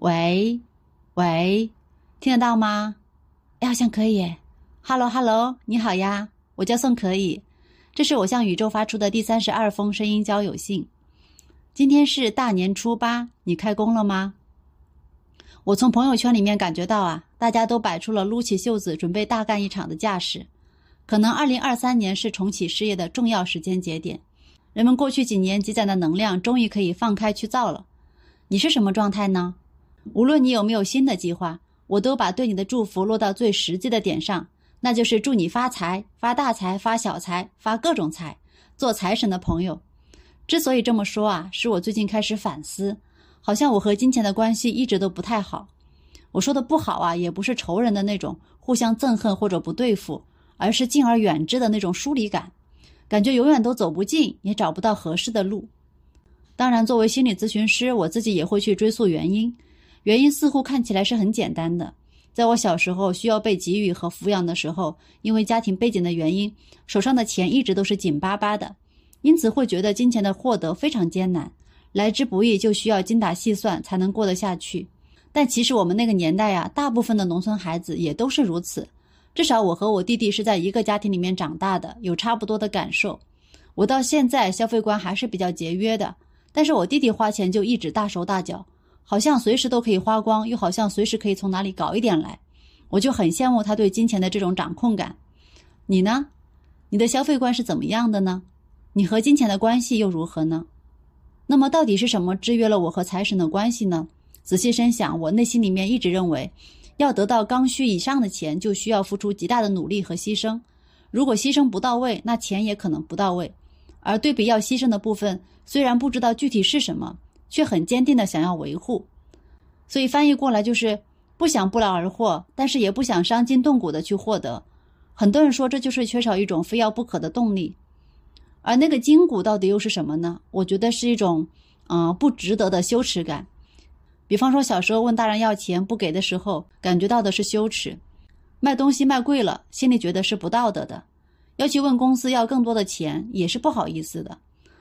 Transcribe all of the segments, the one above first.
喂，喂，听得到吗？哎，好像可以。Hello，Hello，你好呀，我叫宋可以，这是我向宇宙发出的第三十二封声音交友信。今天是大年初八，你开工了吗？我从朋友圈里面感觉到啊，大家都摆出了撸起袖子准备大干一场的架势。可能二零二三年是重启事业的重要时间节点，人们过去几年积攒的能量终于可以放开去造了。你是什么状态呢？无论你有没有新的计划，我都把对你的祝福落到最实际的点上，那就是祝你发财、发大财、发小财、发各种财，做财神的朋友。之所以这么说啊，是我最近开始反思，好像我和金钱的关系一直都不太好。我说的不好啊，也不是仇人的那种互相憎恨或者不对付，而是敬而远之的那种疏离感，感觉永远都走不近，也找不到合适的路。当然，作为心理咨询师，我自己也会去追溯原因。原因似乎看起来是很简单的，在我小时候需要被给予和抚养的时候，因为家庭背景的原因，手上的钱一直都是紧巴巴的，因此会觉得金钱的获得非常艰难，来之不易就需要精打细算才能过得下去。但其实我们那个年代呀，大部分的农村孩子也都是如此，至少我和我弟弟是在一个家庭里面长大的，有差不多的感受。我到现在消费观还是比较节约的，但是我弟弟花钱就一直大手大脚。好像随时都可以花光，又好像随时可以从哪里搞一点来，我就很羡慕他对金钱的这种掌控感。你呢？你的消费观是怎么样的呢？你和金钱的关系又如何呢？那么到底是什么制约了我和财神的关系呢？仔细深想，我内心里面一直认为，要得到刚需以上的钱，就需要付出极大的努力和牺牲。如果牺牲不到位，那钱也可能不到位。而对比要牺牲的部分，虽然不知道具体是什么。却很坚定的想要维护，所以翻译过来就是不想不劳而获，但是也不想伤筋动骨的去获得。很多人说这就是缺少一种非要不可的动力，而那个筋骨到底又是什么呢？我觉得是一种，嗯，不值得的羞耻感。比方说小时候问大人要钱不给的时候，感觉到的是羞耻；卖东西卖贵了，心里觉得是不道德的；要去问公司要更多的钱，也是不好意思的。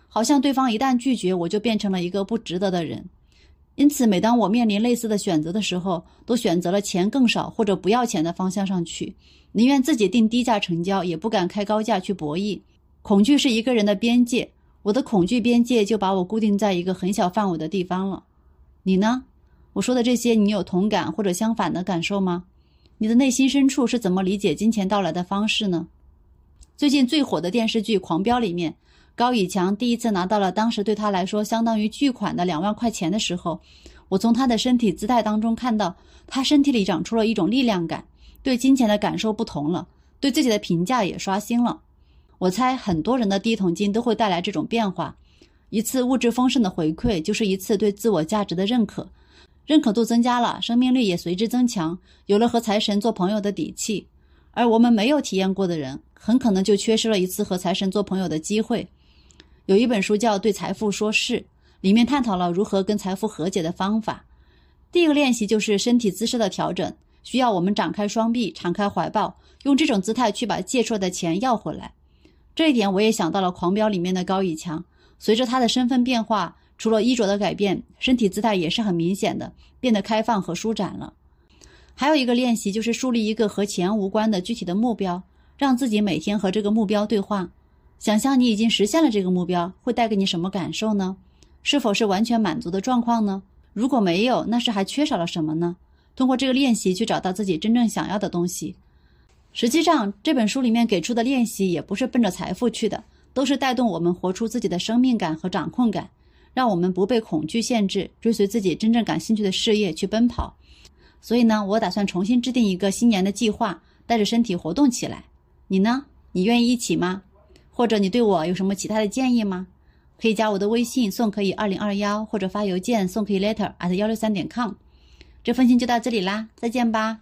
好像对方一旦拒绝，我就变成了一个不值得的人。因此，每当我面临类似的选择的时候，都选择了钱更少或者不要钱的方向上去，宁愿自己定低价成交，也不敢开高价去博弈。恐惧是一个人的边界，我的恐惧边界就把我固定在一个很小范围的地方了。你呢？我说的这些，你有同感或者相反的感受吗？你的内心深处是怎么理解金钱到来的方式呢？最近最火的电视剧《狂飙》里面。高以强第一次拿到了当时对他来说相当于巨款的两万块钱的时候，我从他的身体姿态当中看到，他身体里长出了一种力量感，对金钱的感受不同了，对自己的评价也刷新了。我猜很多人的第一桶金都会带来这种变化，一次物质丰盛的回馈，就是一次对自我价值的认可，认可度增加了，生命力也随之增强，有了和财神做朋友的底气。而我们没有体验过的人，很可能就缺失了一次和财神做朋友的机会。有一本书叫《对财富说是》，里面探讨了如何跟财富和解的方法。第一个练习就是身体姿势的调整，需要我们展开双臂，敞开怀抱，用这种姿态去把借出来的钱要回来。这一点我也想到了《狂飙》里面的高以强，随着他的身份变化，除了衣着的改变，身体姿态也是很明显的，变得开放和舒展了。还有一个练习就是树立一个和钱无关的具体的目标，让自己每天和这个目标对话。想象你已经实现了这个目标，会带给你什么感受呢？是否是完全满足的状况呢？如果没有，那是还缺少了什么呢？通过这个练习去找到自己真正想要的东西。实际上，这本书里面给出的练习也不是奔着财富去的，都是带动我们活出自己的生命感和掌控感，让我们不被恐惧限制，追随自己真正感兴趣的事业去奔跑。所以呢，我打算重新制定一个新年的计划，带着身体活动起来。你呢？你愿意一起吗？或者你对我有什么其他的建议吗？可以加我的微信宋可以二零二幺，或者发邮件宋可以 letter at 幺六三点 com。这封信就到这里啦，再见吧。